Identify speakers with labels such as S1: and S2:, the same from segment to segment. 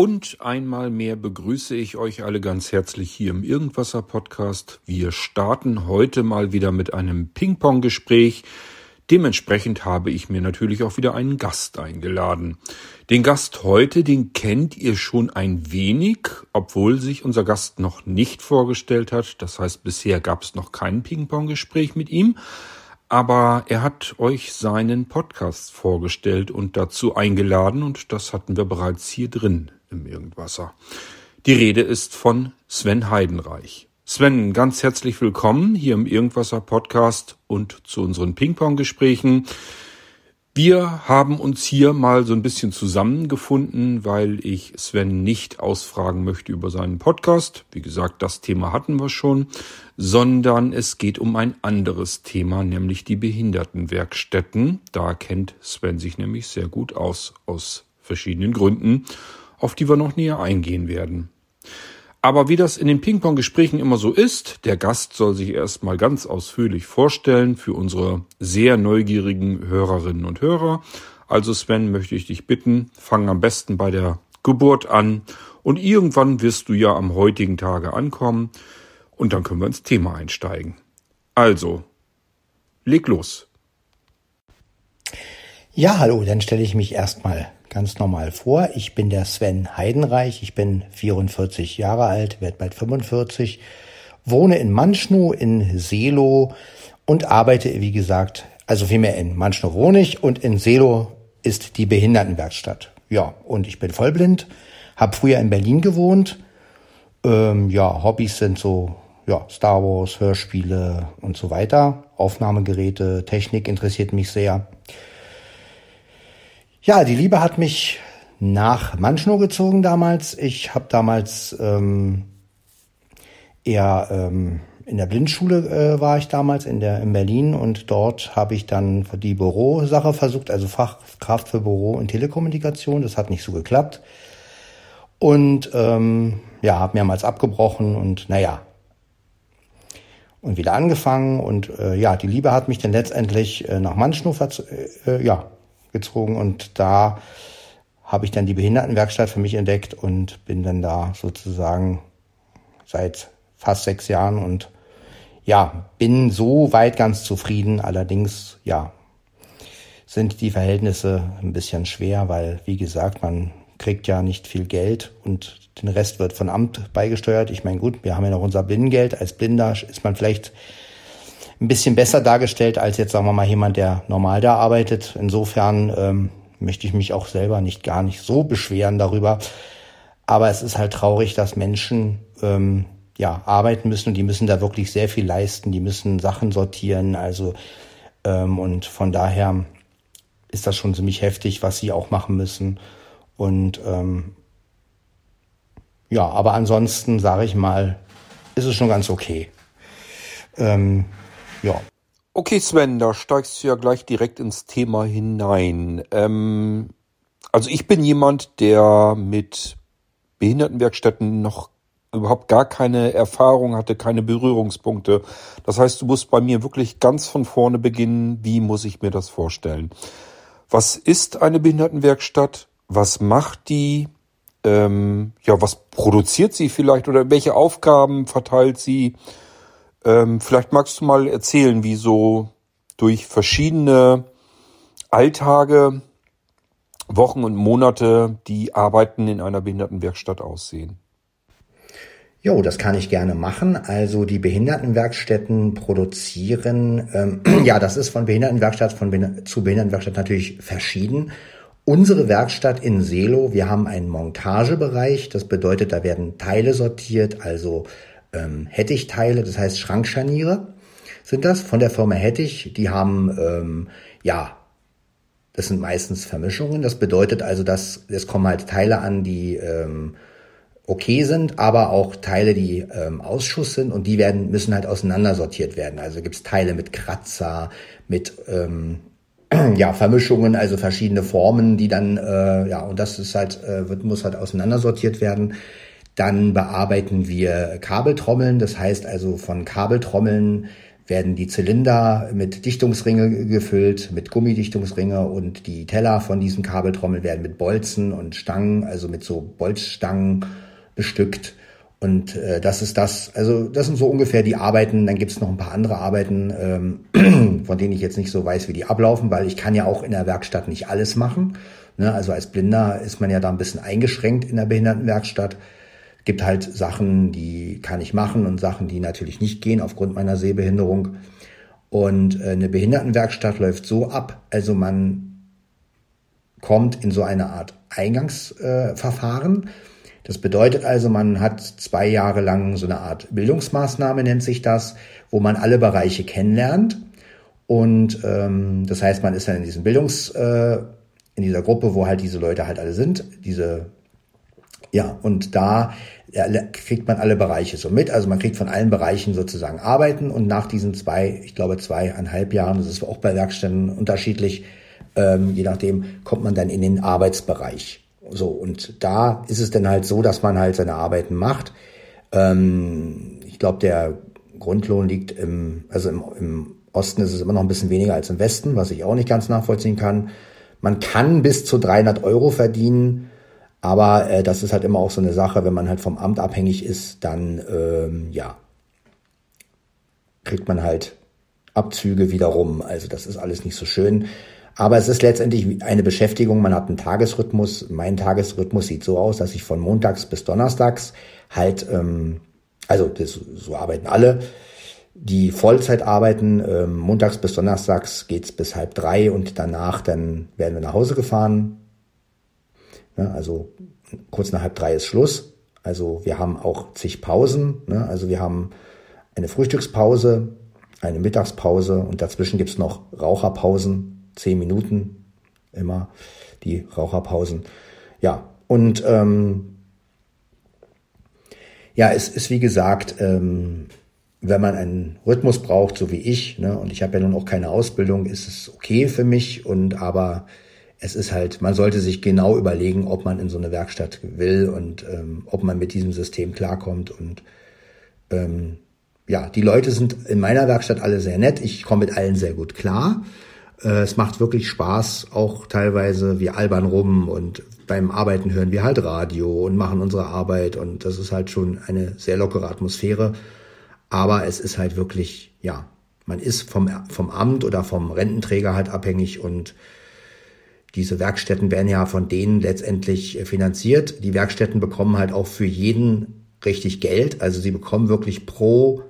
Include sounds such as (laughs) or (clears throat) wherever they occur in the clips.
S1: Und einmal mehr begrüße ich euch alle ganz herzlich hier im Irgendwasser Podcast. Wir starten heute mal wieder mit einem Ping-Pong-Gespräch. Dementsprechend habe ich mir natürlich auch wieder einen Gast eingeladen. Den Gast heute, den kennt ihr schon ein wenig, obwohl sich unser Gast noch nicht vorgestellt hat. Das heißt, bisher gab es noch kein Ping-Pong-Gespräch mit ihm. Aber er hat euch seinen Podcast vorgestellt und dazu eingeladen und das hatten wir bereits hier drin im Irgendwasser. Die Rede ist von Sven Heidenreich. Sven, ganz herzlich willkommen hier im Irgendwasser Podcast und zu unseren Ping-Pong-Gesprächen. Wir haben uns hier mal so ein bisschen zusammengefunden, weil ich Sven nicht ausfragen möchte über seinen Podcast. Wie gesagt, das Thema hatten wir schon, sondern es geht um ein anderes Thema, nämlich die Behindertenwerkstätten. Da kennt Sven sich nämlich sehr gut aus, aus verschiedenen Gründen auf die wir noch näher eingehen werden. Aber wie das in den Ping-Pong-Gesprächen immer so ist, der Gast soll sich erstmal ganz ausführlich vorstellen für unsere sehr neugierigen Hörerinnen und Hörer. Also Sven, möchte ich dich bitten, fang am besten bei der Geburt an und irgendwann wirst du ja am heutigen Tage ankommen und dann können wir ins Thema einsteigen. Also, leg los.
S2: Ja, hallo, dann stelle ich mich erstmal ganz normal vor. Ich bin der Sven Heidenreich, ich bin 44 Jahre alt, werde bald 45, wohne in Manschnow in Selo und arbeite, wie gesagt, also vielmehr in Manschnow wohne ich und in Selo ist die Behindertenwerkstatt. Ja, und ich bin vollblind, habe früher in Berlin gewohnt. Ähm, ja, Hobbys sind so ja, Star Wars, Hörspiele und so weiter. Aufnahmegeräte, Technik interessiert mich sehr. Ja, die Liebe hat mich nach Manschnow gezogen damals. Ich habe damals ähm, eher ähm, in der Blindschule äh, war ich damals in der in Berlin und dort habe ich dann die Bürosache versucht, also Fachkraft für Büro und Telekommunikation. Das hat nicht so geklappt und ähm, ja, habe mehrmals abgebrochen und naja und wieder angefangen und äh, ja, die Liebe hat mich dann letztendlich äh, nach Manschnow äh, ja gezogen und da habe ich dann die Behindertenwerkstatt für mich entdeckt und bin dann da sozusagen seit fast sechs Jahren und ja, bin so weit ganz zufrieden. Allerdings, ja, sind die Verhältnisse ein bisschen schwer, weil, wie gesagt, man kriegt ja nicht viel Geld und den Rest wird von Amt beigesteuert. Ich meine, gut, wir haben ja noch unser Blindengeld. Als Blinder ist man vielleicht ein bisschen besser dargestellt als jetzt, sagen wir mal, jemand, der normal da arbeitet. Insofern ähm, möchte ich mich auch selber nicht gar nicht so beschweren darüber. Aber es ist halt traurig, dass Menschen ähm, ja arbeiten müssen und die müssen da wirklich sehr viel leisten. Die müssen Sachen sortieren. Also ähm, und von daher ist das schon ziemlich heftig, was sie auch machen müssen. Und ähm, ja, aber ansonsten sage ich mal, ist es schon ganz okay. Ähm, ja.
S1: Okay, Sven, da steigst du ja gleich direkt ins Thema hinein. Ähm, also ich bin jemand, der mit Behindertenwerkstätten noch überhaupt gar keine Erfahrung hatte, keine Berührungspunkte. Das heißt, du musst bei mir wirklich ganz von vorne beginnen. Wie muss ich mir das vorstellen? Was ist eine Behindertenwerkstatt? Was macht die? Ähm, ja, was produziert sie vielleicht oder welche Aufgaben verteilt sie? Ähm, vielleicht magst du mal erzählen, wie so durch verschiedene Alltage, Wochen und Monate die Arbeiten in einer Behindertenwerkstatt aussehen.
S2: Jo, das kann ich gerne machen. Also die Behindertenwerkstätten produzieren, ähm, (clears throat) ja, das ist von Behindertenwerkstatt von, zu Behindertenwerkstatt natürlich verschieden. Unsere Werkstatt in Selo, wir haben einen Montagebereich, das bedeutet, da werden Teile sortiert, also ähm, Hettich-Teile, das heißt Schrankscharniere, sind das von der Firma Hettich. Die haben ähm, ja das sind meistens Vermischungen. Das bedeutet also, dass es kommen halt Teile an, die ähm, okay sind, aber auch Teile, die ähm, Ausschuss sind und die werden müssen halt auseinandersortiert werden. Also gibt es Teile mit Kratzer, mit ähm, (clears throat) ja Vermischungen, also verschiedene Formen, die dann äh, ja und das ist halt äh, wird muss halt auseinandersortiert werden. Dann bearbeiten wir Kabeltrommeln, das heißt also von Kabeltrommeln werden die Zylinder mit Dichtungsringe gefüllt, mit Gummidichtungsringe und die Teller von diesen Kabeltrommeln werden mit Bolzen und Stangen, also mit so Bolzstangen bestückt. Und äh, das ist das, also das sind so ungefähr die Arbeiten. Dann gibt es noch ein paar andere Arbeiten, ähm, (clears throat) von denen ich jetzt nicht so weiß, wie die ablaufen, weil ich kann ja auch in der Werkstatt nicht alles machen. Ne? Also als Blinder ist man ja da ein bisschen eingeschränkt in der Behindertenwerkstatt gibt halt Sachen, die kann ich machen und Sachen, die natürlich nicht gehen aufgrund meiner Sehbehinderung. Und äh, eine Behindertenwerkstatt läuft so ab, also man kommt in so eine Art Eingangsverfahren. Das bedeutet also, man hat zwei Jahre lang so eine Art Bildungsmaßnahme, nennt sich das, wo man alle Bereiche kennenlernt. Und ähm, das heißt, man ist dann in diesem Bildungs, äh, in dieser Gruppe, wo halt diese Leute halt alle sind, diese ja, und da kriegt man alle Bereiche so mit. Also man kriegt von allen Bereichen sozusagen Arbeiten und nach diesen zwei, ich glaube zweieinhalb Jahren, das ist auch bei Werkstätten unterschiedlich, ähm, je nachdem, kommt man dann in den Arbeitsbereich. So, und da ist es dann halt so, dass man halt seine Arbeiten macht. Ähm, ich glaube, der Grundlohn liegt im, also im, im Osten ist es immer noch ein bisschen weniger als im Westen, was ich auch nicht ganz nachvollziehen kann. Man kann bis zu 300 Euro verdienen aber äh, das ist halt immer auch so eine Sache, wenn man halt vom Amt abhängig ist, dann ähm, ja kriegt man halt Abzüge wiederum. Also das ist alles nicht so schön. Aber es ist letztendlich eine Beschäftigung. Man hat einen Tagesrhythmus. Mein Tagesrhythmus sieht so aus, dass ich von montags bis donnerstags halt, ähm, also das, so arbeiten alle, die Vollzeit arbeiten. Ähm, montags bis donnerstags geht's bis halb drei und danach dann werden wir nach Hause gefahren. Ne? Also kurz nach halb drei ist Schluss. Also wir haben auch zig Pausen. Ne? Also wir haben eine Frühstückspause, eine Mittagspause und dazwischen gibt's noch Raucherpausen, zehn Minuten immer die Raucherpausen. Ja, und ähm, ja, es ist wie gesagt, ähm, wenn man einen Rhythmus braucht, so wie ich, ne, und ich habe ja nun auch keine Ausbildung, ist es okay für mich und aber es ist halt, man sollte sich genau überlegen, ob man in so eine Werkstatt will und ähm, ob man mit diesem System klarkommt. Und ähm, ja, die Leute sind in meiner Werkstatt alle sehr nett. Ich komme mit allen sehr gut klar. Äh, es macht wirklich Spaß, auch teilweise wir albern rum und beim Arbeiten hören wir halt Radio und machen unsere Arbeit und das ist halt schon eine sehr lockere Atmosphäre. Aber es ist halt wirklich, ja, man ist vom, vom Amt oder vom Rententräger halt abhängig und diese Werkstätten werden ja von denen letztendlich äh, finanziert. Die Werkstätten bekommen halt auch für jeden richtig Geld. Also sie bekommen wirklich pro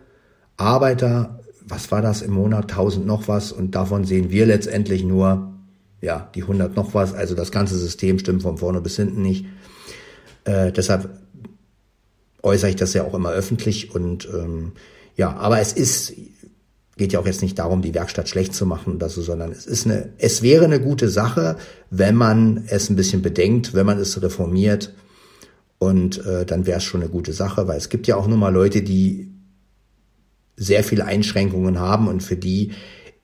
S2: Arbeiter, was war das im Monat, 1000 noch was. Und davon sehen wir letztendlich nur, ja, die 100 noch was. Also das ganze System stimmt von vorne bis hinten nicht. Äh, deshalb äußere ich das ja auch immer öffentlich. Und ähm, ja, aber es ist geht ja auch jetzt nicht darum, die Werkstatt schlecht zu machen oder so, sondern es ist eine, es wäre eine gute Sache, wenn man es ein bisschen bedenkt, wenn man es reformiert. Und äh, dann wäre es schon eine gute Sache, weil es gibt ja auch nur mal Leute, die sehr viele Einschränkungen haben und für die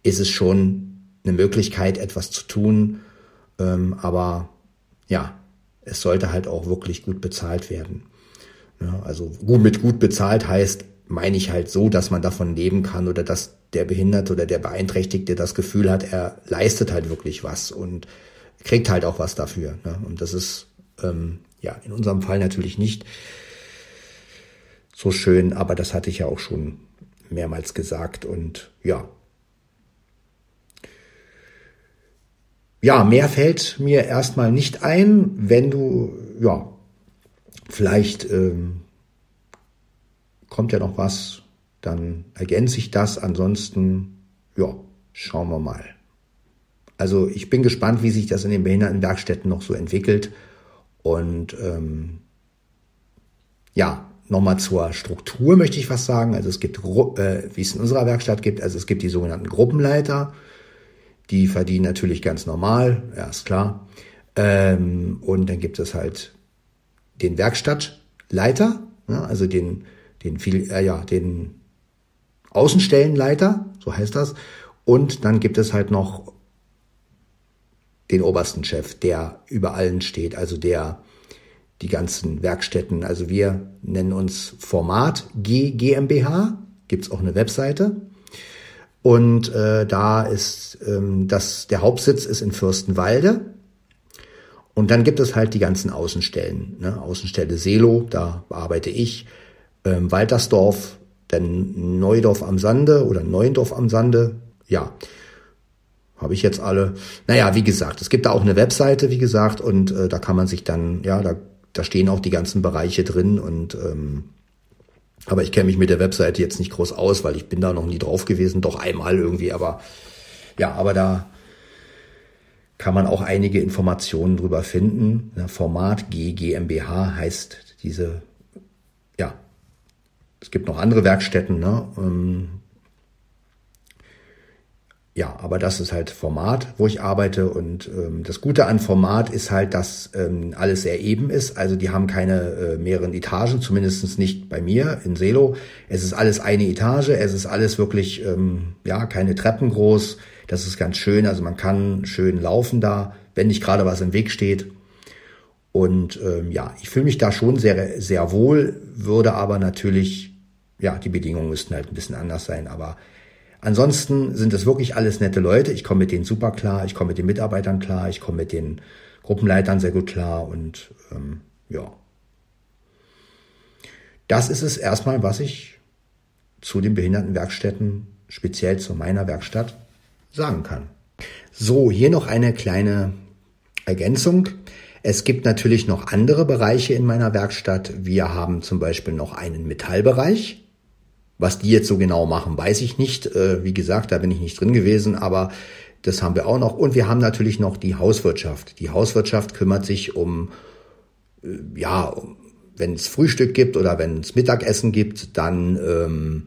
S2: ist es schon eine Möglichkeit, etwas zu tun. Ähm, aber ja, es sollte halt auch wirklich gut bezahlt werden. Ja, also gut mit gut bezahlt heißt, meine ich halt so, dass man davon leben kann oder dass der Behinderte oder der Beeinträchtigte das Gefühl hat, er leistet halt wirklich was und kriegt halt auch was dafür. Ne? Und das ist ähm, ja in unserem Fall natürlich nicht so schön, aber das hatte ich ja auch schon mehrmals gesagt und ja. Ja, mehr fällt mir erstmal nicht ein, wenn du, ja, vielleicht ähm, kommt ja noch was, dann ergänze ich das. Ansonsten, ja, schauen wir mal. Also ich bin gespannt, wie sich das in den Behindertenwerkstätten noch so entwickelt. Und ähm, ja, nochmal zur Struktur möchte ich was sagen. Also es gibt, äh, wie es in unserer Werkstatt gibt, also es gibt die sogenannten Gruppenleiter. Die verdienen natürlich ganz normal, ja, ist klar. Ähm, und dann gibt es halt den Werkstattleiter, ja, also den, den viel, äh, ja, den Außenstellenleiter, so heißt das. Und dann gibt es halt noch den obersten Chef, der über allen steht, also der die ganzen Werkstätten, also wir nennen uns Format G GmbH, gibt's auch eine Webseite. Und äh, da ist ähm, das, der Hauptsitz ist in Fürstenwalde. Und dann gibt es halt die ganzen Außenstellen. Ne? Außenstelle Selo, da arbeite ich. Ähm, Waltersdorf, dann Neudorf am Sande oder Neuendorf am Sande. Ja, habe ich jetzt alle. Naja, wie gesagt, es gibt da auch eine Webseite, wie gesagt, und äh, da kann man sich dann, ja, da, da stehen auch die ganzen Bereiche drin und ähm, aber ich kenne mich mit der Webseite jetzt nicht groß aus, weil ich bin da noch nie drauf gewesen, doch einmal irgendwie, aber ja, aber da kann man auch einige Informationen drüber finden. Format G GmbH heißt diese, ja, es gibt noch andere Werkstätten, ne? Ähm, ja, aber das ist halt Format, wo ich arbeite. Und ähm, das Gute an Format ist halt, dass ähm, alles sehr eben ist. Also die haben keine äh, mehreren Etagen, zumindestens nicht bei mir in Selo. Es ist alles eine Etage, es ist alles wirklich, ähm, ja, keine Treppen groß. Das ist ganz schön. Also man kann schön laufen da, wenn nicht gerade was im Weg steht. Und ähm, ja, ich fühle mich da schon sehr, sehr wohl, würde aber natürlich, ja, die Bedingungen müssten halt ein bisschen anders sein, aber Ansonsten sind es wirklich alles nette Leute. Ich komme mit denen super klar, ich komme mit den Mitarbeitern klar, ich komme mit den Gruppenleitern sehr gut klar und ähm, ja. Das ist es erstmal, was ich zu den Behindertenwerkstätten, speziell zu meiner Werkstatt, sagen kann. So, hier noch eine kleine Ergänzung. Es gibt natürlich noch andere Bereiche in meiner Werkstatt. Wir haben zum Beispiel noch einen Metallbereich. Was die jetzt so genau machen, weiß ich nicht. Äh, wie gesagt, da bin ich nicht drin gewesen, aber das haben wir auch noch. Und wir haben natürlich noch die Hauswirtschaft. Die Hauswirtschaft kümmert sich um, äh, ja, wenn es Frühstück gibt oder wenn es Mittagessen gibt, dann ähm,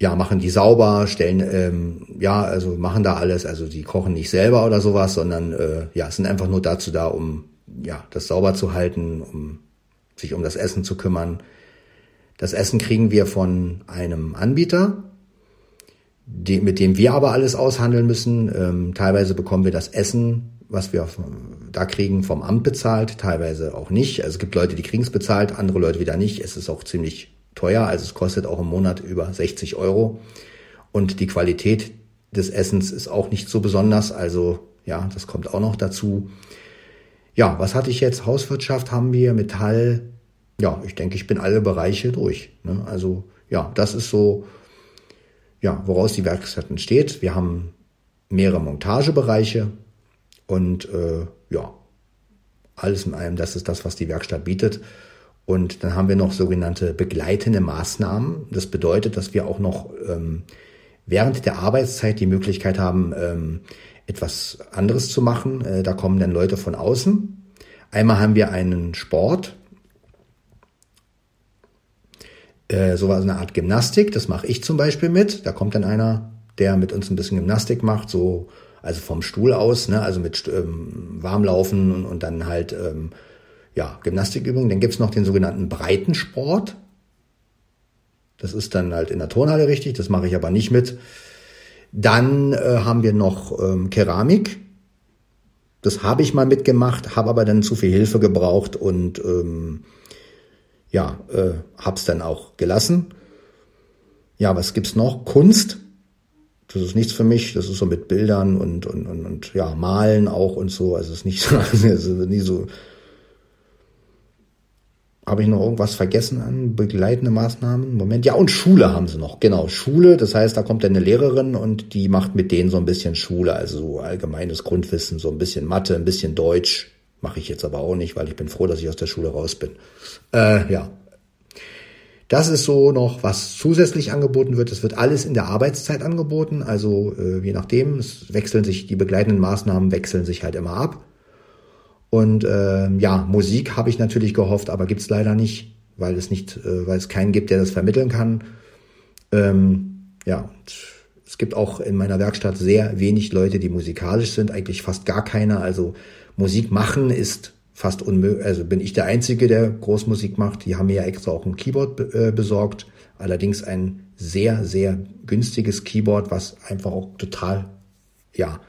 S2: ja, machen die sauber, stellen, ähm, ja, also machen da alles, also die kochen nicht selber oder sowas, sondern äh, ja, sind einfach nur dazu da, um ja, das sauber zu halten, um sich um das Essen zu kümmern. Das Essen kriegen wir von einem Anbieter, die, mit dem wir aber alles aushandeln müssen. Ähm, teilweise bekommen wir das Essen, was wir da kriegen, vom Amt bezahlt, teilweise auch nicht. Also es gibt Leute, die kriegen es bezahlt, andere Leute wieder nicht. Es ist auch ziemlich teuer, also es kostet auch im Monat über 60 Euro. Und die Qualität des Essens ist auch nicht so besonders. Also ja, das kommt auch noch dazu. Ja, was hatte ich jetzt? Hauswirtschaft haben wir, Metall, ja, ich denke, ich bin alle Bereiche durch. Ne? Also ja, das ist so, ja, woraus die Werkstatt entsteht. Wir haben mehrere Montagebereiche und äh, ja, alles in allem, das ist das, was die Werkstatt bietet. Und dann haben wir noch sogenannte begleitende Maßnahmen. Das bedeutet, dass wir auch noch ähm, während der Arbeitszeit die Möglichkeit haben, ähm, etwas anderes zu machen. Äh, da kommen dann Leute von außen. Einmal haben wir einen Sport, äh, sowas eine Art Gymnastik. Das mache ich zum Beispiel mit. Da kommt dann einer, der mit uns ein bisschen Gymnastik macht, so also vom Stuhl aus, ne, also mit ähm, Warmlaufen und, und dann halt ähm, ja Gymnastikübungen. Dann gibt's noch den sogenannten Breitensport. Das ist dann halt in der Turnhalle richtig. Das mache ich aber nicht mit. Dann äh, haben wir noch ähm, Keramik. Das habe ich mal mitgemacht, habe aber dann zu viel Hilfe gebraucht und ähm, ja, äh, hab's dann auch gelassen. Ja, was gibt's noch? Kunst. Das ist nichts für mich. Das ist so mit Bildern und, und, und, und ja, Malen auch und so. Also es ist nicht (laughs) so, also nie so. Habe ich noch irgendwas vergessen an begleitende Maßnahmen? Moment. Ja, und Schule haben sie noch. Genau, Schule. Das heißt, da kommt eine Lehrerin und die macht mit denen so ein bisschen Schule, also so allgemeines Grundwissen, so ein bisschen Mathe, ein bisschen Deutsch, Mache ich jetzt aber auch nicht, weil ich bin froh, dass ich aus der Schule raus bin. Äh, ja. Das ist so noch, was zusätzlich angeboten wird. Es wird alles in der Arbeitszeit angeboten. Also äh, je nachdem, es wechseln sich, die begleitenden Maßnahmen wechseln sich halt immer ab. Und äh, ja, Musik habe ich natürlich gehofft, aber gibt's leider nicht, weil es nicht, äh, weil es keinen gibt, der das vermitteln kann. Ähm, ja, es gibt auch in meiner Werkstatt sehr wenig Leute, die musikalisch sind, eigentlich fast gar keiner. Also Musik machen ist fast unmöglich. Also bin ich der Einzige, der Großmusik macht. Die haben mir ja extra auch ein Keyboard äh, besorgt. Allerdings ein sehr, sehr günstiges Keyboard, was einfach auch total, ja,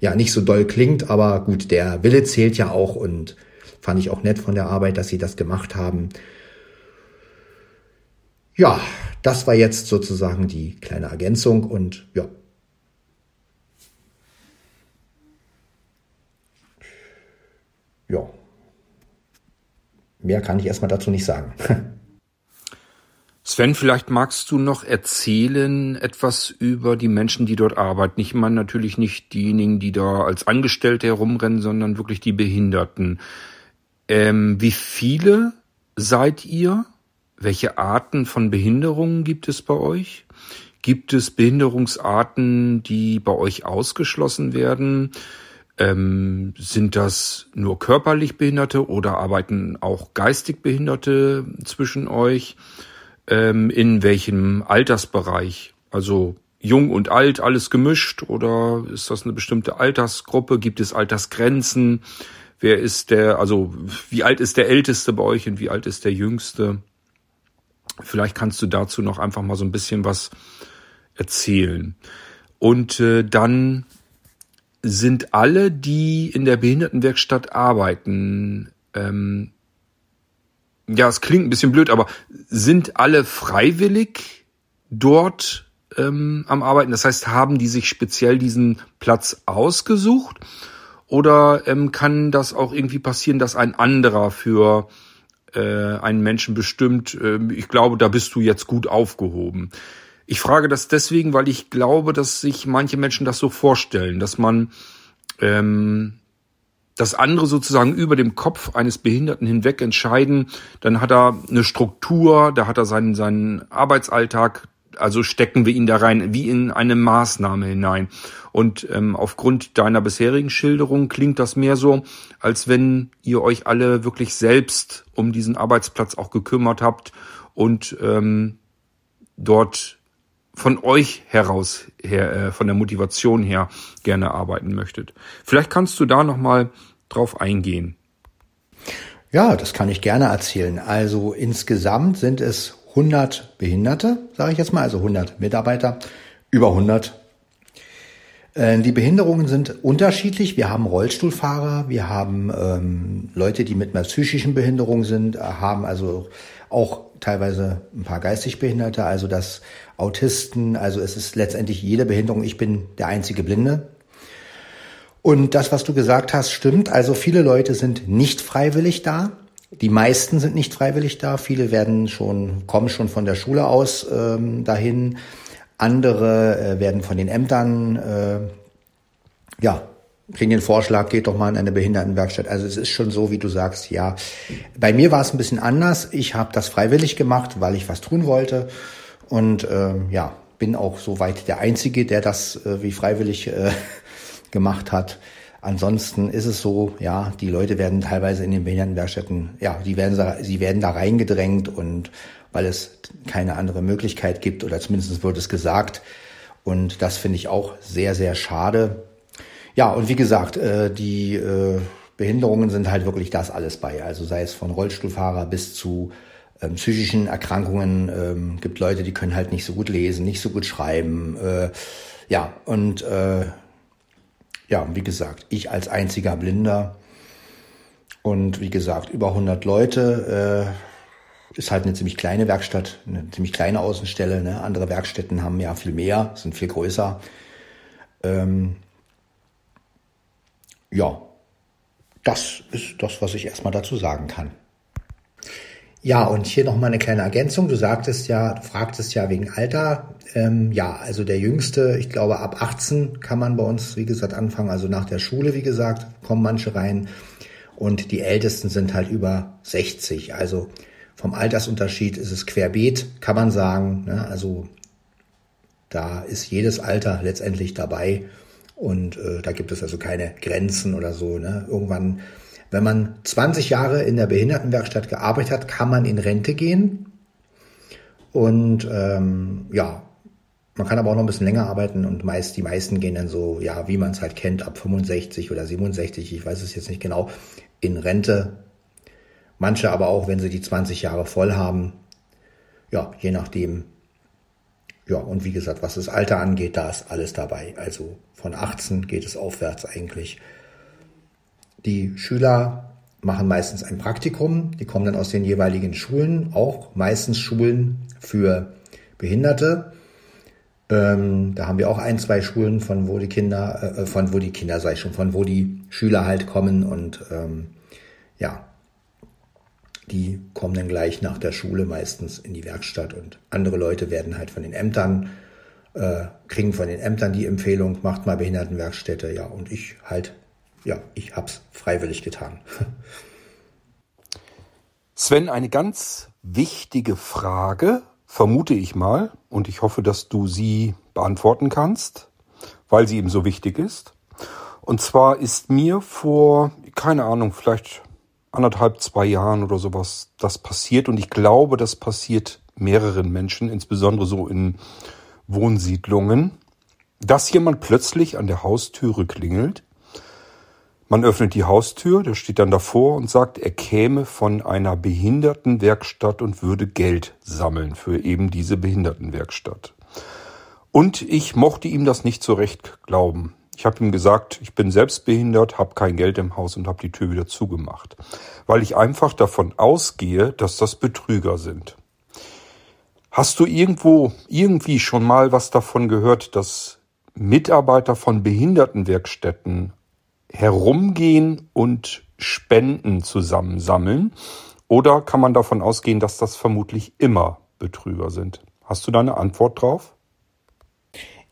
S2: ja, nicht so doll klingt. Aber gut, der Wille zählt ja auch und fand ich auch nett von der Arbeit, dass sie das gemacht haben. Ja, das war jetzt sozusagen die kleine Ergänzung und ja. Ja. Mehr kann ich erstmal dazu nicht sagen. (laughs)
S1: Sven, vielleicht magst du noch erzählen etwas über die Menschen, die dort arbeiten. Ich meine natürlich nicht diejenigen, die da als Angestellte herumrennen, sondern wirklich die Behinderten. Ähm, wie viele seid ihr? Welche Arten von Behinderungen gibt es bei euch? Gibt es Behinderungsarten, die bei euch ausgeschlossen werden? Ähm, sind das nur körperlich Behinderte oder arbeiten auch geistig Behinderte zwischen euch? Ähm, in welchem Altersbereich? Also jung und alt, alles gemischt oder ist das eine bestimmte Altersgruppe? Gibt es Altersgrenzen? Wer ist der, also wie alt ist der Älteste bei euch und wie alt ist der Jüngste? Vielleicht kannst du dazu noch einfach mal so ein bisschen was erzählen. Und äh, dann sind alle, die in der Behindertenwerkstatt arbeiten, ähm, ja, es klingt ein bisschen blöd, aber sind alle freiwillig dort ähm, am Arbeiten? Das heißt, haben die sich speziell diesen Platz ausgesucht? Oder ähm, kann das auch irgendwie passieren, dass ein anderer für äh, einen Menschen bestimmt, äh, ich glaube, da bist du jetzt gut aufgehoben. Ich frage das deswegen, weil ich glaube, dass sich manche Menschen das so vorstellen, dass man ähm, das andere sozusagen über dem Kopf eines Behinderten hinweg entscheiden, dann hat er eine Struktur, da hat er seinen, seinen Arbeitsalltag, also stecken wir ihn da rein, wie in eine Maßnahme hinein. Und ähm, aufgrund deiner bisherigen Schilderung klingt das mehr so, als wenn ihr euch alle wirklich selbst um diesen Arbeitsplatz auch gekümmert habt und ähm, dort von euch heraus her, äh, von der Motivation her gerne arbeiten möchtet. Vielleicht kannst du da noch mal drauf eingehen.
S2: Ja, das kann ich gerne erzählen. Also insgesamt sind es 100 Behinderte, sage ich jetzt mal, also 100 Mitarbeiter, über 100. Äh, die Behinderungen sind unterschiedlich. Wir haben Rollstuhlfahrer, wir haben ähm, Leute, die mit einer psychischen Behinderung sind, äh, haben also auch teilweise ein paar geistig Behinderte, also das Autisten, also es ist letztendlich jede Behinderung. Ich bin der einzige Blinde. Und das, was du gesagt hast, stimmt. Also viele Leute sind nicht freiwillig da. Die meisten sind nicht freiwillig da. Viele werden schon, kommen schon von der Schule aus ähm, dahin. Andere äh, werden von den Ämtern, äh, ja, kriegen den Vorschlag, geht doch mal in eine Behindertenwerkstatt. Also es ist schon so, wie du sagst, ja. Bei mir war es ein bisschen anders. Ich habe das freiwillig gemacht, weil ich was tun wollte. Und äh, ja, bin auch soweit der Einzige, der das äh, wie freiwillig äh, gemacht hat. Ansonsten ist es so, ja, die Leute werden teilweise in den Behindertenwerkstätten, ja, die werden, sie werden da reingedrängt und weil es keine andere Möglichkeit gibt oder zumindest wird es gesagt. Und das finde ich auch sehr, sehr schade. Ja, und wie gesagt, äh, die äh, Behinderungen sind halt wirklich das alles bei. Also sei es von Rollstuhlfahrer bis zu ähm, psychischen Erkrankungen. Ähm, gibt Leute, die können halt nicht so gut lesen, nicht so gut schreiben. Äh, ja, und äh, ja, wie gesagt, ich als einziger Blinder und wie gesagt, über 100 Leute, äh, ist halt eine ziemlich kleine Werkstatt, eine ziemlich kleine Außenstelle. Ne? Andere Werkstätten haben ja viel mehr, sind viel größer. Ähm, ja, das ist das, was ich erstmal dazu sagen kann. Ja, und hier nochmal eine kleine Ergänzung. Du sagtest ja, du fragtest ja wegen Alter. Ähm, ja, also der Jüngste, ich glaube ab 18 kann man bei uns, wie gesagt, anfangen. Also nach der Schule, wie gesagt, kommen manche rein. Und die Ältesten sind halt über 60. Also vom Altersunterschied ist es querbeet, kann man sagen. Ne? Also da ist jedes Alter letztendlich dabei. Und äh, da gibt es also keine Grenzen oder so. Ne? Irgendwann Wenn man 20 Jahre in der Behindertenwerkstatt gearbeitet hat, kann man in Rente gehen. Und ähm, ja, man kann aber auch noch ein bisschen länger arbeiten und meist die meisten gehen dann so, ja, wie man es halt kennt, ab 65 oder 67, ich weiß es jetzt nicht genau, in Rente. Manche aber auch, wenn sie die 20 Jahre voll haben. Ja, je nachdem. Ja, und wie gesagt, was das Alter angeht, da ist alles dabei. Also von 18 geht es aufwärts eigentlich. Die Schüler machen meistens ein Praktikum. Die kommen dann aus den jeweiligen Schulen, auch meistens Schulen für Behinderte. Ähm, da haben wir auch ein, zwei Schulen, von wo die Kinder, äh, von wo die Kinder, sei schon, von wo die Schüler halt kommen und ähm, ja, die kommen dann gleich nach der Schule meistens in die Werkstatt und andere Leute werden halt von den Ämtern, äh, kriegen von den Ämtern die Empfehlung, macht mal Behindertenwerkstätte, ja, und ich halt, ja, ich hab's freiwillig getan.
S1: Sven, eine ganz wichtige Frage, vermute ich mal, und ich hoffe, dass du sie beantworten kannst, weil sie eben so wichtig ist. Und zwar ist mir vor, keine Ahnung, vielleicht anderthalb, zwei Jahren oder sowas das passiert. Und ich glaube, das passiert mehreren Menschen, insbesondere so in Wohnsiedlungen, dass jemand plötzlich an der Haustüre klingelt. Man öffnet die Haustür, der steht dann davor und sagt, er käme von einer Behindertenwerkstatt und würde Geld sammeln für eben diese Behindertenwerkstatt. Und ich mochte ihm das nicht so recht glauben. Ich habe ihm gesagt, ich bin selbst behindert, habe kein Geld im Haus und habe die Tür wieder zugemacht, weil ich einfach davon ausgehe, dass das Betrüger sind. Hast du irgendwo irgendwie schon mal was davon gehört, dass Mitarbeiter von Behindertenwerkstätten herumgehen und Spenden zusammensammeln? Oder kann man davon ausgehen, dass das vermutlich immer Betrüger sind? Hast du da eine Antwort drauf?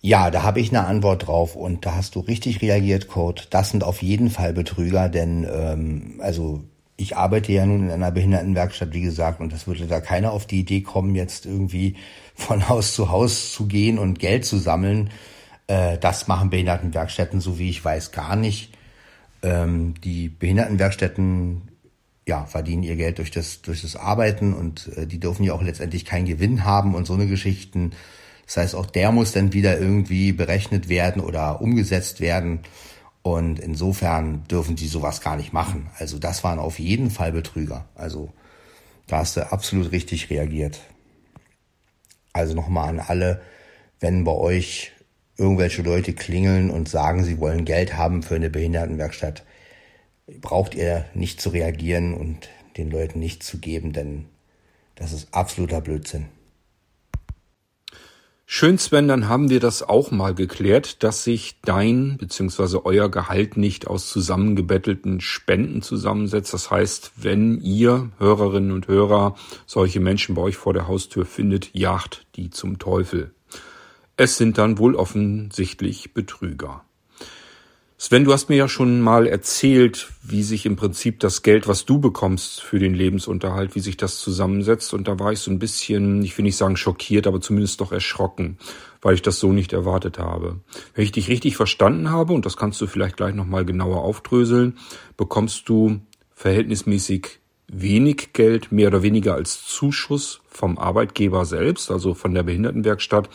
S2: Ja, da habe ich eine Antwort drauf und da hast du richtig reagiert, Kurt. Das sind auf jeden Fall Betrüger, denn ähm, also ich arbeite ja nun in einer Behindertenwerkstatt, wie gesagt, und das würde da keiner auf die Idee kommen, jetzt irgendwie von Haus zu Haus zu gehen und Geld zu sammeln. Äh, das machen Behindertenwerkstätten, so wie ich weiß, gar nicht. Ähm, die Behindertenwerkstätten ja, verdienen ihr Geld durch das, durch das Arbeiten und äh, die dürfen ja auch letztendlich keinen Gewinn haben und so eine Geschichten. Das heißt, auch der muss dann wieder irgendwie berechnet werden oder umgesetzt werden. Und insofern dürfen die sowas gar nicht machen. Also das waren auf jeden Fall Betrüger. Also da hast du absolut richtig reagiert. Also nochmal an alle, wenn bei euch irgendwelche Leute klingeln und sagen, sie wollen Geld haben für eine Behindertenwerkstatt, braucht ihr nicht zu reagieren und den Leuten nichts zu geben, denn das ist absoluter Blödsinn.
S1: Schön, Sven, dann haben wir das auch mal geklärt, dass sich dein bzw. euer Gehalt nicht aus zusammengebettelten Spenden zusammensetzt. Das heißt, wenn ihr Hörerinnen und Hörer solche Menschen bei euch vor der Haustür findet, jagt die zum Teufel. Es sind dann wohl offensichtlich Betrüger. Sven, du hast mir ja schon mal erzählt, wie sich im Prinzip das Geld, was du bekommst für den Lebensunterhalt, wie sich das zusammensetzt. Und da war ich so ein bisschen, ich will nicht sagen schockiert, aber zumindest doch erschrocken, weil ich das so nicht erwartet habe. Wenn ich dich richtig verstanden habe, und das kannst du vielleicht gleich nochmal genauer aufdröseln, bekommst du verhältnismäßig wenig Geld, mehr oder weniger als Zuschuss vom Arbeitgeber selbst, also von der Behindertenwerkstatt,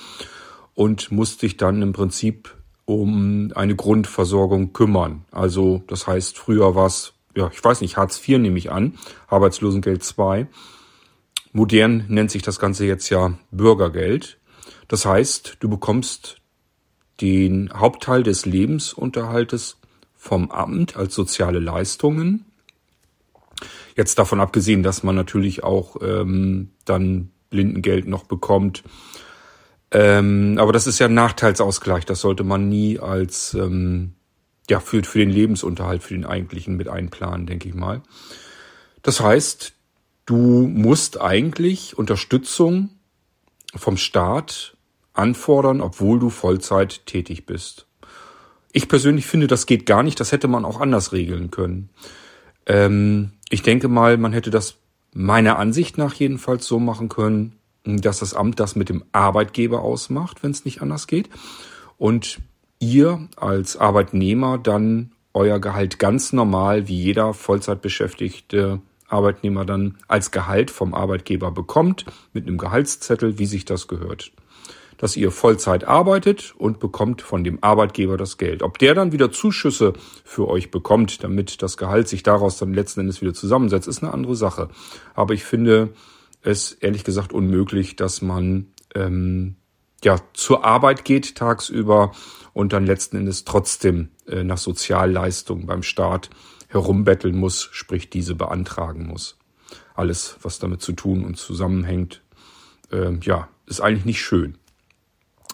S1: und musst dich dann im Prinzip um eine Grundversorgung kümmern. Also das heißt, früher war es, ja, ich weiß nicht, Hartz IV nehme ich an, Arbeitslosengeld II. Modern nennt sich das Ganze jetzt ja Bürgergeld. Das heißt, du bekommst den Hauptteil des Lebensunterhaltes vom Amt als soziale Leistungen. Jetzt davon abgesehen, dass man natürlich auch ähm, dann Blindengeld noch bekommt ähm, aber das ist ja ein Nachteilsausgleich. Das sollte man nie als ähm, ja für, für den Lebensunterhalt, für den eigentlichen mit einplanen, denke ich mal. Das heißt, du musst eigentlich Unterstützung vom Staat anfordern, obwohl du Vollzeit tätig bist. Ich persönlich finde, das geht gar nicht. Das hätte man auch anders regeln können. Ähm, ich denke mal, man hätte das meiner Ansicht nach jedenfalls so machen können, dass das Amt das mit dem Arbeitgeber ausmacht, wenn es nicht anders geht. Und ihr als Arbeitnehmer dann euer Gehalt ganz normal wie jeder Vollzeitbeschäftigte Arbeitnehmer dann als Gehalt vom Arbeitgeber bekommt, mit einem Gehaltszettel, wie sich das gehört. Dass ihr Vollzeit arbeitet und bekommt von dem Arbeitgeber das Geld. Ob der dann wieder Zuschüsse für euch bekommt, damit das Gehalt sich daraus dann letzten Endes wieder zusammensetzt, ist eine andere Sache. Aber ich finde es ehrlich gesagt unmöglich, dass man ähm, ja zur Arbeit geht tagsüber und dann letzten Endes trotzdem äh, nach Sozialleistungen beim Staat herumbetteln muss, sprich diese beantragen muss. Alles, was damit zu tun und zusammenhängt, äh, ja, ist eigentlich nicht schön.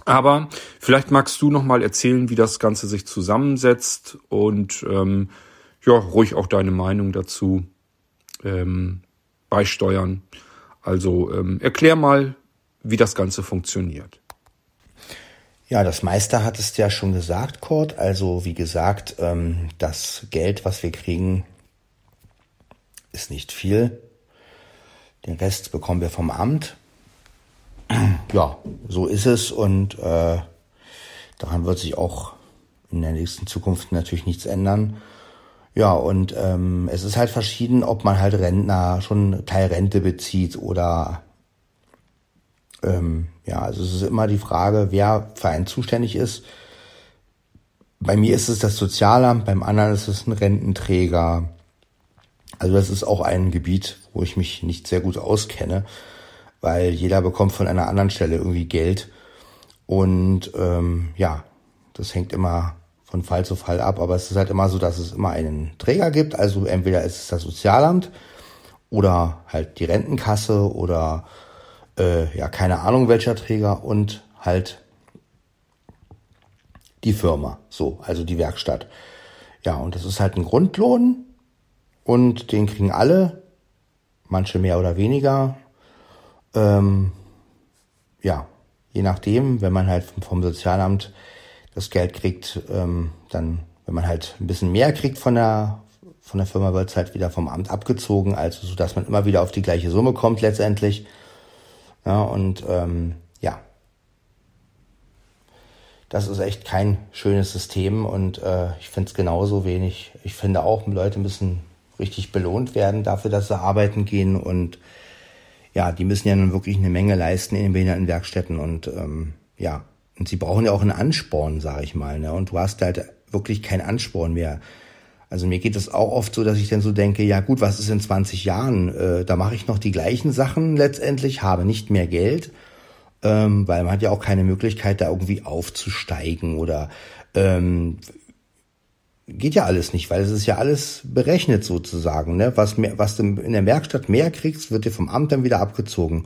S1: Aber vielleicht magst du noch mal erzählen, wie das Ganze sich zusammensetzt und ähm, ja, ruhig auch deine Meinung dazu ähm, beisteuern. Also ähm, erklär mal, wie das Ganze funktioniert.
S2: Ja, das meiste hat es ja schon gesagt, Kurt. Also wie gesagt, ähm, das Geld, was wir kriegen, ist nicht viel. Den Rest bekommen wir vom Amt. (clears throat) Ja, so ist es und äh, daran wird sich auch in der nächsten Zukunft natürlich nichts ändern. Ja, und ähm, es ist halt verschieden, ob man halt Rentner schon Teilrente bezieht oder ähm, ja, also es ist immer die Frage, wer für einen zuständig ist. Bei mir ist es das Sozialamt, beim anderen ist es ein Rententräger. Also das ist auch ein Gebiet, wo ich mich nicht sehr gut auskenne, weil jeder bekommt von einer anderen Stelle irgendwie Geld. Und ähm, ja, das hängt immer von Fall zu Fall ab, aber es ist halt immer so, dass es immer einen Träger gibt. Also entweder ist es das Sozialamt oder halt die Rentenkasse oder äh, ja, keine Ahnung welcher Träger und halt die Firma, so, also die Werkstatt. Ja, und das ist halt ein Grundlohn und den kriegen alle, manche mehr oder weniger. Ähm, ja, je nachdem, wenn man halt vom Sozialamt das Geld kriegt, ähm, dann, wenn man halt ein bisschen mehr kriegt von der von der Firma, wird es halt wieder vom Amt abgezogen, also so dass man immer wieder auf die gleiche Summe kommt letztendlich. Ja, und ähm, ja, das ist echt kein schönes System und äh, ich finde es genauso wenig. Ich finde auch, Leute müssen richtig belohnt werden dafür, dass sie arbeiten gehen und ja, die müssen ja nun wirklich eine Menge leisten in den Behindertenwerkstätten und ähm, ja, und sie brauchen ja auch einen Ansporn, sage ich mal. Ne? Und du hast halt wirklich keinen Ansporn mehr. Also mir geht es auch oft so, dass ich dann so denke, ja gut, was ist in 20 Jahren? Äh, da mache ich noch die gleichen Sachen letztendlich, habe nicht mehr Geld, ähm, weil man hat ja auch keine Möglichkeit, da irgendwie aufzusteigen oder ähm, geht ja alles nicht, weil es ist ja alles berechnet sozusagen. Ne? Was, mehr, was du in der Werkstatt mehr kriegst, wird dir vom Amt dann wieder abgezogen.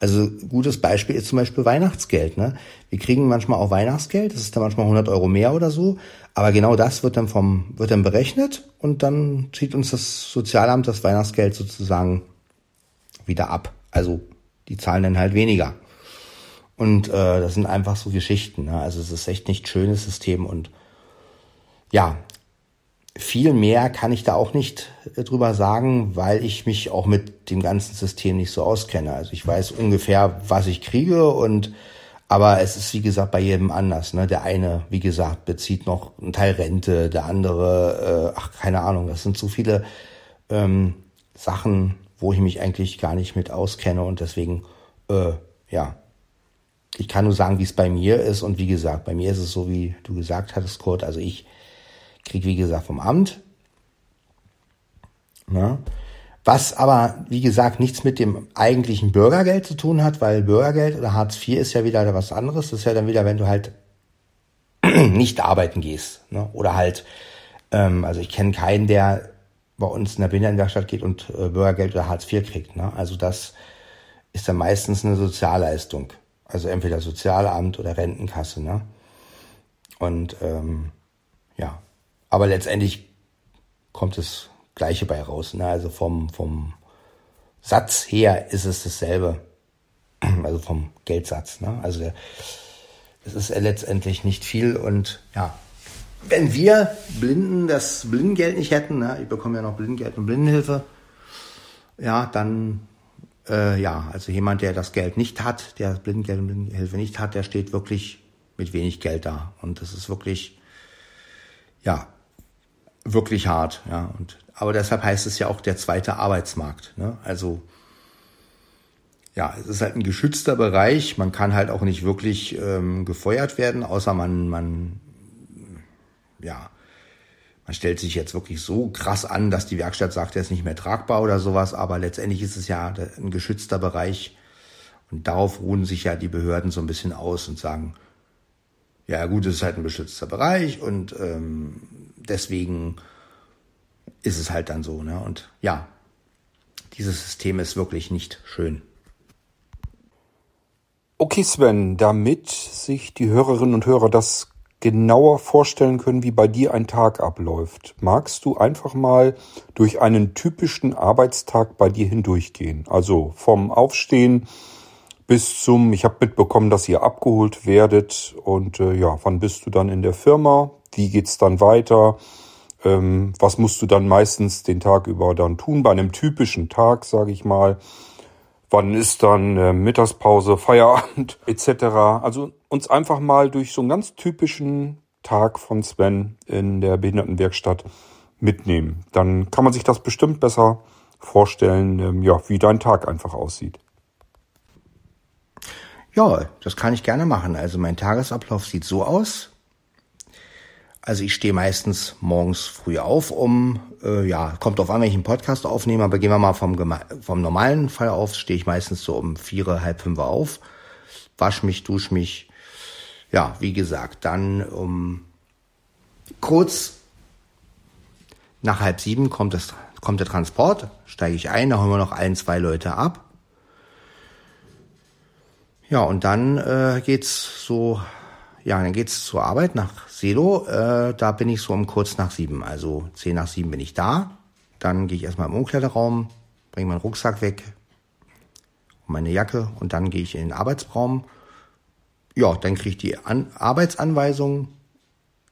S2: Also gutes Beispiel ist zum Beispiel Weihnachtsgeld. Ne? Wir kriegen manchmal auch Weihnachtsgeld, das ist dann manchmal 100 Euro mehr oder so, aber genau das wird dann vom wird dann berechnet und dann zieht uns das Sozialamt das Weihnachtsgeld sozusagen wieder ab. Also die zahlen dann halt weniger. Und äh, das sind einfach so Geschichten. Ne? Also es ist echt nicht schönes System und ja, viel mehr kann ich da auch nicht äh, drüber sagen, weil ich mich auch mit dem ganzen System nicht so auskenne. Also ich weiß ungefähr, was ich kriege und aber es ist wie gesagt bei jedem anders. Ne? Der eine, wie gesagt, bezieht noch einen Teil Rente, der andere, äh, ach keine Ahnung. Das sind so viele ähm, Sachen, wo ich mich eigentlich gar nicht mit auskenne und deswegen, äh, ja, ich kann nur sagen, wie es bei mir ist und wie gesagt, bei mir ist es so, wie du gesagt hattest, Kurt. Also ich krieg wie gesagt vom Amt. Ne? Was aber, wie gesagt, nichts mit dem eigentlichen Bürgergeld zu tun hat, weil Bürgergeld oder Hartz IV ist ja wieder was anderes. Das ist ja dann wieder, wenn du halt (clears throat) nicht arbeiten gehst. Ne? Oder halt, ähm, also ich kenne keinen, der bei uns in der Behindertenwerkstatt geht und äh, Bürgergeld oder Hartz IV kriegt. Ne? Also das ist dann meistens eine Sozialleistung. Also entweder Sozialamt oder Rentenkasse. Ne? Und ähm, ja, aber letztendlich kommt das Gleiche bei raus. Ne? Also vom, vom Satz her ist es dasselbe. (clears throat) Also vom Geldsatz. Ne? Also es ist letztendlich nicht viel und ja, wenn wir Blinden das Blindengeld nicht hätten, ne, ich bekomme ja noch Blindengeld und Blindenhilfe, ja, dann äh, ja, also jemand, der das Geld nicht hat, der Blindengeld und Blindenhilfe nicht hat, der steht wirklich mit wenig Geld da. Und das ist wirklich, ja, wirklich hart, ja. Und, aber deshalb heißt es ja auch der zweite Arbeitsmarkt. Ne? Also ja, es ist halt ein geschützter Bereich. Man kann halt auch nicht wirklich ähm, gefeuert werden, außer man, man, ja, man stellt sich jetzt wirklich so krass an, dass die Werkstatt sagt, er ist nicht mehr tragbar oder sowas. Aber letztendlich ist es ja ein geschützter Bereich. Und darauf ruhen sich ja die Behörden so ein bisschen aus und sagen, ja gut, es ist halt ein geschützter Bereich und ähm, deswegen ist es halt dann so. Ne? Und ja, dieses System ist wirklich nicht schön.
S1: Okay, Sven, damit sich die Hörerinnen und Hörer das genauer vorstellen können, wie bei dir ein Tag abläuft, magst du einfach mal durch einen typischen Arbeitstag bei dir hindurchgehen? Also vom Aufstehen bis zum, ich habe mitbekommen, dass ihr abgeholt werdet und äh, ja, wann bist du dann in der Firma? Wie geht's dann weiter? Ähm, was musst du dann meistens den Tag über dann tun bei einem typischen Tag, sage ich mal? wann ist dann äh, Mittagspause, Feierabend (laughs) etc. Also uns einfach mal durch so einen ganz typischen Tag von Sven in der Behindertenwerkstatt mitnehmen. Dann kann man sich das bestimmt besser vorstellen, ähm, ja, wie dein Tag einfach aussieht.
S2: Ja, das kann ich gerne machen. Also mein Tagesablauf sieht so aus. Also ich stehe meistens morgens früh auf, um, äh, ja, kommt auf an, wenn ich einen Podcast aufnehme, aber gehen wir mal vom, vom normalen Fall auf, stehe ich meistens so um vier, halb fünf auf, wasch mich, dusch mich. Ja, wie gesagt, dann um kurz nach halb sieben kommt, das, kommt der Transport, steige ich ein, da holen wir noch ein, zwei Leute ab. Ja, und dann äh, geht's so ja, dann geht's zur Arbeit nach Selo. Äh, da bin ich so um kurz nach sieben, also zehn nach sieben bin ich da. Dann gehe ich erstmal im Umkleideraum, bringe meinen Rucksack weg und meine Jacke und dann gehe ich in den Arbeitsraum. Ja, dann kriege ich die An Arbeitsanweisung.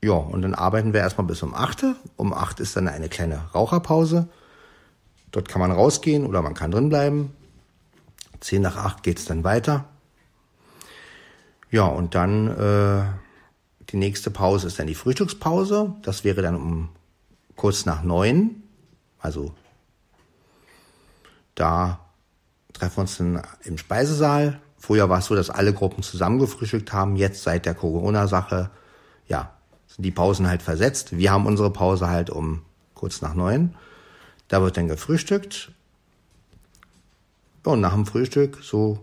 S2: Ja, und dann arbeiten wir erstmal bis um acht. Um acht ist dann eine kleine Raucherpause. Dort kann man rausgehen oder man kann drin bleiben. Zehn nach acht geht's dann weiter. Ja, und dann äh, die nächste Pause ist dann die Frühstückspause. Das wäre dann um kurz nach neun. Also da treffen wir uns dann im Speisesaal. Früher war es so, dass alle Gruppen zusammen gefrühstückt haben. Jetzt seit der Corona-Sache, ja, sind die Pausen halt versetzt. Wir haben unsere Pause halt um kurz nach neun. Da wird dann gefrühstückt. Und nach dem Frühstück, so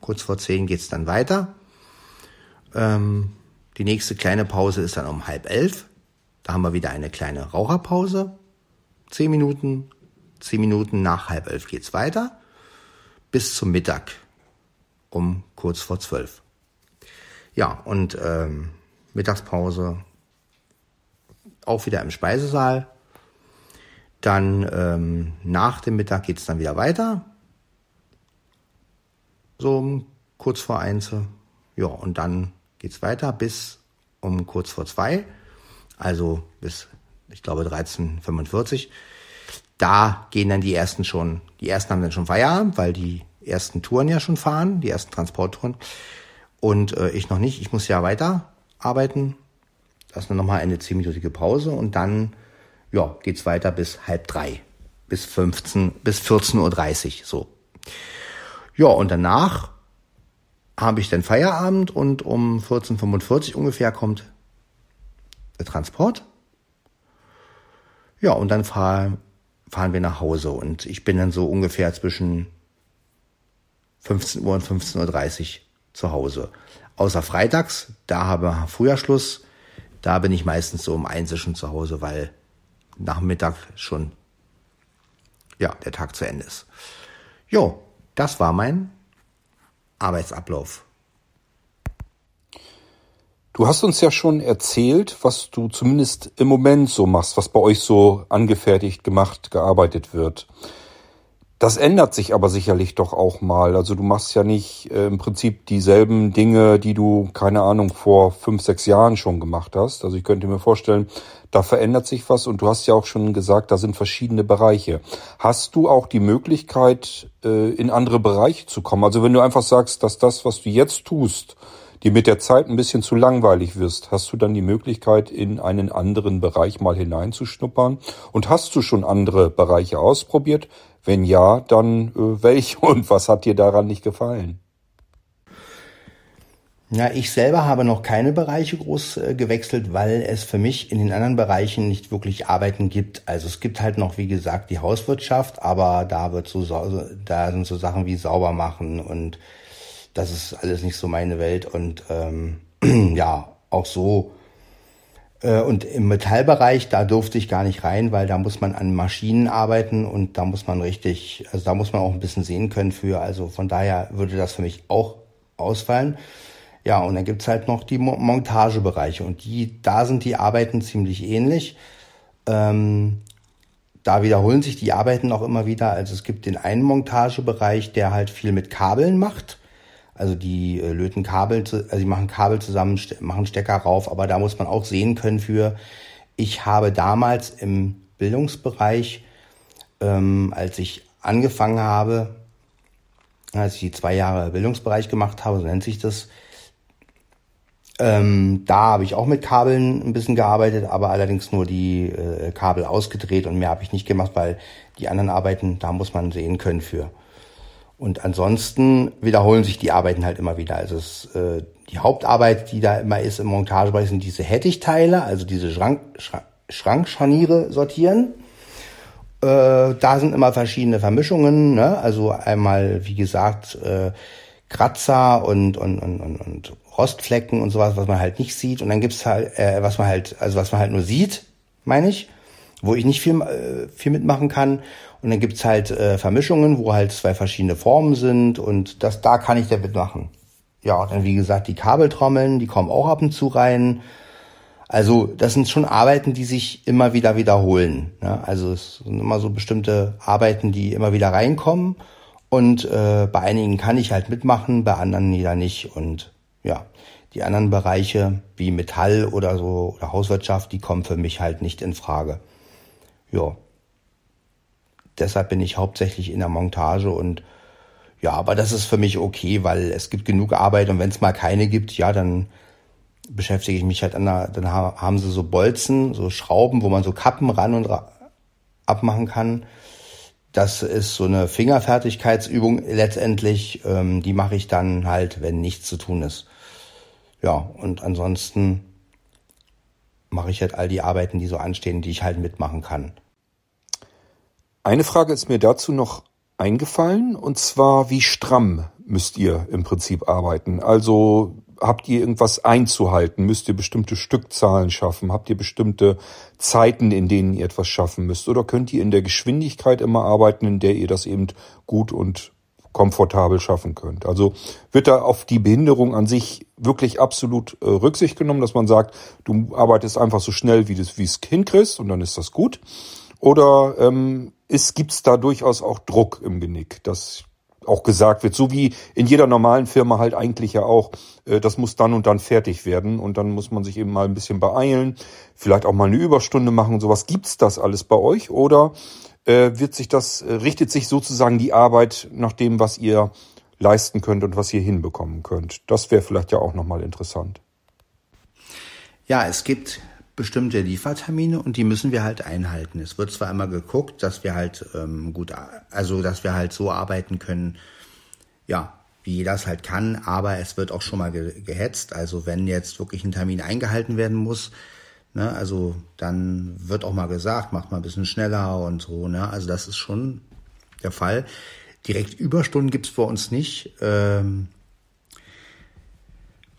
S2: kurz vor zehn, geht's dann weiter. Ähm, die nächste kleine Pause ist dann um halb elf. Da haben wir wieder eine kleine Raucherpause. Zehn Minuten. Zehn Minuten nach halb elf geht's weiter. Bis zum Mittag. Um kurz vor zwölf. Ja, und ähm, Mittagspause auch wieder im Speisesaal. Dann ähm, nach dem Mittag geht's dann wieder weiter. So kurz vor eins. Ja, und dann geht's weiter bis um kurz vor zwei, also bis, ich glaube, 13.45 Da gehen dann die ersten schon, die ersten haben dann schon Feierabend, weil die ersten Touren ja schon fahren, die ersten Transporttouren. Und äh, ich noch nicht, ich muss ja weiter arbeiten. Das ist dann nochmal eine zehnminütige Pause und dann, ja, geht's weiter bis halb drei, bis 15, bis 14.30 Uhr, so. Ja, und danach habe ich dann Feierabend und um 14.45 Uhr ungefähr kommt der Transport. Ja, und dann fahr, fahren wir nach Hause und ich bin dann so ungefähr zwischen 15 Uhr und 15.30 Uhr zu Hause. Außer freitags, da habe ich früher Schluss. Da bin ich meistens so um eins schon zu Hause, weil nach Mittag schon ja, der Tag zu Ende ist. Jo, das war mein Arbeitsablauf.
S1: Du hast uns ja schon erzählt, was du zumindest im Moment so machst, was bei euch so angefertigt, gemacht, gearbeitet wird. Das ändert sich aber sicherlich doch auch mal. Also du machst ja nicht äh, im Prinzip dieselben Dinge, die du, keine Ahnung, vor fünf, sechs Jahren schon gemacht hast. Also ich könnte mir vorstellen, da verändert sich was und du hast ja auch schon gesagt, da sind verschiedene Bereiche. Hast du auch die Möglichkeit, äh, in andere Bereiche zu kommen? Also wenn du einfach sagst, dass das, was du jetzt tust, dir mit der Zeit ein bisschen zu langweilig wirst, hast du dann die Möglichkeit, in einen anderen Bereich mal hineinzuschnuppern? Und hast du schon andere Bereiche ausprobiert? Wenn ja, dann äh, welche (laughs) und was hat dir daran nicht gefallen?
S2: Ja, ich selber habe noch keine Bereiche groß äh, gewechselt, weil es für mich in den anderen Bereichen nicht wirklich Arbeiten gibt. Also es gibt halt noch, wie gesagt, die Hauswirtschaft, aber da wird so, da sind so Sachen wie sauber machen und das ist alles nicht so meine Welt und ähm, (clears throat) ja, auch so. Äh, und im Metallbereich, da durfte ich gar nicht rein, weil da muss man an Maschinen arbeiten und da muss man richtig, also da muss man auch ein bisschen sehen können für. Also von daher würde das für mich auch ausfallen. Ja, und dann gibt's halt noch die Montagebereiche und die, da sind die Arbeiten ziemlich ähnlich. Ähm, da wiederholen sich die Arbeiten auch immer wieder. Also es gibt den einen Montagebereich, der halt viel mit Kabeln macht. Also die äh, löten Kabel, also die machen Kabel zusammen, machen Stecker rauf, aber da muss man auch sehen können für, ich habe damals im Bildungsbereich, ähm, als ich angefangen habe, als ich die zwei Jahre Bildungsbereich gemacht habe, so nennt sich das, ähm, da habe ich auch mit Kabeln ein bisschen gearbeitet, aber allerdings nur die äh, Kabel ausgedreht und mehr habe ich nicht gemacht, weil die anderen Arbeiten, da muss man sehen können für. Und ansonsten wiederholen sich die Arbeiten halt immer wieder. Also es, äh, die Hauptarbeit, die da immer ist im Montagebereich, sind diese Hettich-Teile, also diese Schrank, Schrank, Schrankscharniere sortieren. Äh, da sind immer verschiedene Vermischungen, ne? also einmal, wie gesagt, äh, Kratzer und, und, und, und, und Rostflecken und sowas, was man halt nicht sieht. Und dann gibt's halt, äh, was man halt, also was man halt nur sieht, meine ich, wo ich nicht viel, äh, viel mitmachen kann. Und dann gibt's halt äh, Vermischungen, wo halt zwei verschiedene Formen sind und das, da kann ich damit machen. Ja, dann wie gesagt, die Kabeltrommeln, die kommen auch ab und zu rein. Also das sind schon Arbeiten, die sich immer wieder wiederholen. Ne? Also es sind immer so bestimmte Arbeiten, die immer wieder reinkommen. Und äh, bei einigen kann ich halt mitmachen, bei anderen wieder nicht. Und ja, die anderen Bereiche wie Metall oder so oder Hauswirtschaft, die kommen für mich halt nicht in Frage. Ja. Deshalb bin ich hauptsächlich in der Montage und ja, aber das ist für mich okay, weil es gibt genug Arbeit und wenn es mal keine gibt, ja, dann beschäftige ich mich halt an der, dann haben sie so Bolzen, so Schrauben, wo man so Kappen ran und ra abmachen kann. Das ist so eine Fingerfertigkeitsübung letztendlich. Ähm, die mache ich dann halt, wenn nichts zu tun ist. Ja, und ansonsten mache ich halt all die Arbeiten, die so anstehen, die ich halt mitmachen kann.
S1: Eine Frage ist mir dazu noch eingefallen, und zwar, wie stramm müsst ihr im Prinzip arbeiten? Also habt ihr irgendwas einzuhalten? Müsst ihr bestimmte Stückzahlen schaffen? Habt ihr bestimmte Zeiten, in denen ihr etwas schaffen müsst? Oder könnt ihr in der Geschwindigkeit immer arbeiten, in der ihr das eben gut und komfortabel schaffen könnt. Also wird da auf die Behinderung an sich wirklich absolut äh, Rücksicht genommen, dass man sagt, du arbeitest einfach so schnell, wie du es hinkriegst und dann ist das gut. Oder ähm, gibt es da durchaus auch Druck im Genick, dass auch gesagt wird, so wie in jeder normalen Firma halt eigentlich ja auch, äh, das muss dann und dann fertig werden und dann muss man sich eben mal ein bisschen beeilen, vielleicht auch mal eine Überstunde machen und sowas. Gibt's das alles bei euch oder wird sich das, äh, richtet sich sozusagen die Arbeit nach dem, was ihr leisten könnt und was ihr hinbekommen könnt. Das wäre vielleicht ja auch nochmal interessant.
S2: Ja, es gibt bestimmte Liefertermine und die müssen wir halt einhalten. Es wird zwar immer geguckt, dass wir halt ähm, gut, also dass wir halt so arbeiten können, ja, wie jeder es halt kann, aber es wird auch schon mal ge gehetzt. Also wenn jetzt wirklich ein Termin eingehalten werden muss, Ne? Also dann wird auch mal gesagt, macht mal ein bisschen schneller und so. Ne? Also das ist schon der Fall. Direkt Überstunden gibt's bei uns nicht, ähm,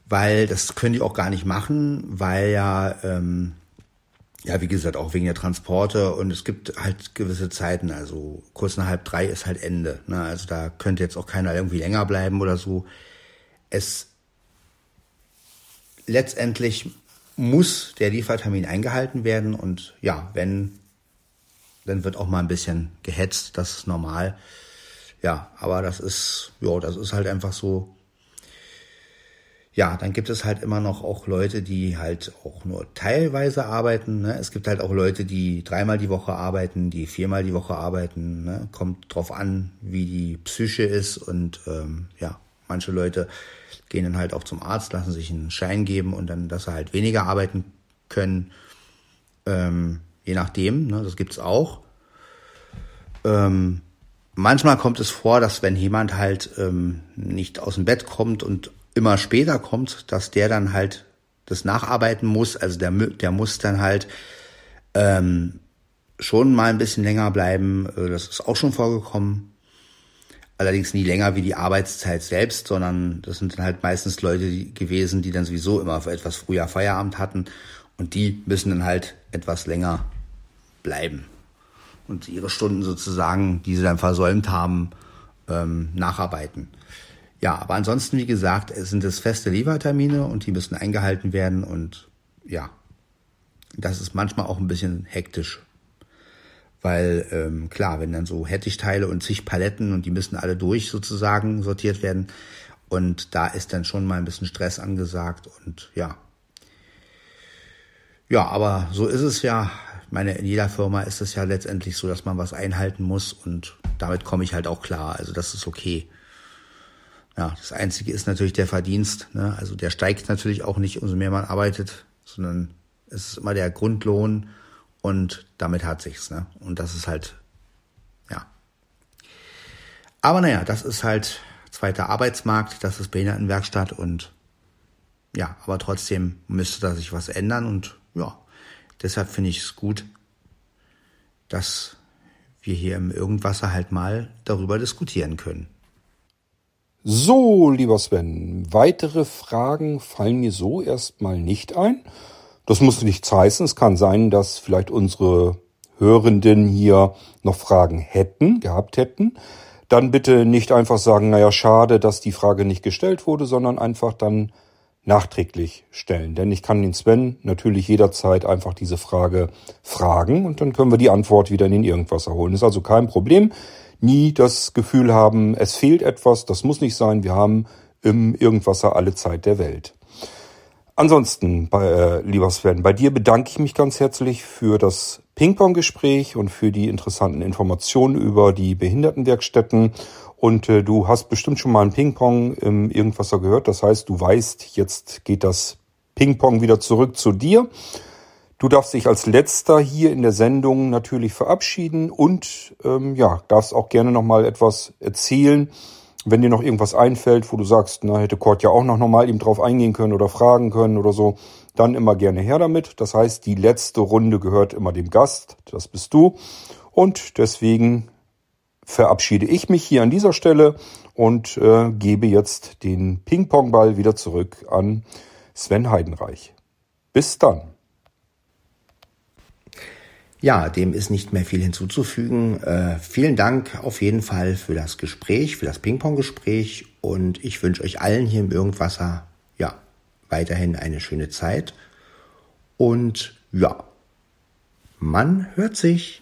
S2: weil das können die auch gar nicht machen, weil ja, ähm, ja, wie gesagt, auch wegen der Transporte und es gibt halt gewisse Zeiten, also kurz nach halb drei ist halt Ende. Ne? Also da könnte jetzt auch keiner irgendwie länger bleiben oder so. Es letztendlich muss der Liefertermin eingehalten werden und ja, wenn, dann wird auch mal ein bisschen gehetzt, das ist normal. Ja, aber das ist, ja, das ist halt einfach so. Ja, dann gibt es halt immer noch auch Leute, die halt auch nur teilweise arbeiten. Ne? Es gibt halt auch Leute, die dreimal die Woche arbeiten, die viermal die Woche arbeiten. Ne? Kommt drauf an, wie die Psyche ist und ähm, ja, Manche Leute gehen dann halt auch zum Arzt, lassen sich einen Schein geben und dann, dass sie halt weniger arbeiten können. Ähm, je nachdem, ne, das gibt's auch. Ähm, manchmal kommt es vor, dass wenn jemand halt ähm, nicht aus dem Bett kommt und immer später kommt, dass der dann halt das nacharbeiten muss. Also der, der muss dann halt ähm, schon mal ein bisschen länger bleiben. Äh, das ist auch schon vorgekommen. Allerdings nie länger wie die Arbeitszeit selbst, sondern das sind dann halt meistens Leute gewesen, die dann sowieso immer etwas früher Feierabend hatten und die müssen dann halt etwas länger bleiben und ihre Stunden sozusagen, die sie dann versäumt haben, ähm, nacharbeiten. Ja, aber ansonsten, wie gesagt, es sind es feste Liefertermine und die müssen eingehalten werden und ja, das ist manchmal auch ein bisschen hektisch. Weil ähm, klar, wenn dann so Hettich-Teile und zig Paletten und die müssen alle durch sozusagen sortiert werden und da ist dann schon mal ein bisschen Stress angesagt und ja. Ja, aber so ist es ja meine, in jeder Firma ist es ja letztendlich so, dass man was einhalten muss und damit komme ich halt auch klar. Also das ist okay. Ja, das Einzige ist natürlich der Verdienst. Ne? Also der steigt natürlich auch nicht, umso mehr man arbeitet, sondern es ist immer der Grundlohn und damit hat sich's. Ne? Und das ist halt, ja. Aber naja, das ist halt zweiter Arbeitsmarkt, das ist Behindertenwerkstatt und ja, aber trotzdem müsste da sich was ändern und ja, Deshalb finde ich es gut, dass wir hier im Irgendwasser halt mal darüber diskutieren können.
S1: So, lieber Sven, weitere Fragen fallen mir so erstmal nicht ein. Das muss nichts heißen. Es kann sein, dass vielleicht unsere Hörenden hier noch Fragen hätten, gehabt hätten. Dann bitte nicht einfach sagen, naja, schade, dass die Frage nicht gestellt wurde, sondern einfach dann nachträglich stellen. Denn ich kann den Sven natürlich jederzeit einfach diese Frage fragen und dann können wir die Antwort wieder in den Irgendwas erholen. ist also kein Problem. Nie das Gefühl haben, es fehlt etwas, das muss nicht sein. Wir haben im Irgendwasser alle Zeit der Welt. Ansonsten, bei, äh, lieber Sven, bei dir bedanke ich mich ganz herzlich für das Ping-Pong-Gespräch und für die interessanten Informationen über die Behindertenwerkstätten und äh, du hast bestimmt schon mal ein Ping-Pong im Irgendwasser gehört. Das heißt, du weißt, jetzt geht das Ping-Pong wieder zurück zu dir. Du darfst dich als letzter hier in der Sendung natürlich verabschieden und ähm, ja, darfst auch gerne noch mal etwas erzählen, wenn dir noch irgendwas einfällt, wo du sagst, na hätte Kurt ja auch noch mal eben drauf eingehen können oder fragen können oder so, dann immer gerne her damit. Das heißt, die letzte Runde gehört immer dem Gast, das bist du und deswegen verabschiede ich mich hier an dieser Stelle und äh, gebe jetzt den Ping-Pong-Ball wieder zurück an Sven Heidenreich. Bis dann.
S2: Ja, dem ist nicht mehr viel hinzuzufügen. Äh, vielen Dank auf jeden Fall für das Gespräch, für das Ping-Pong-Gespräch und ich wünsche euch allen hier im Irgendwasser ja weiterhin eine schöne Zeit und ja, man hört sich.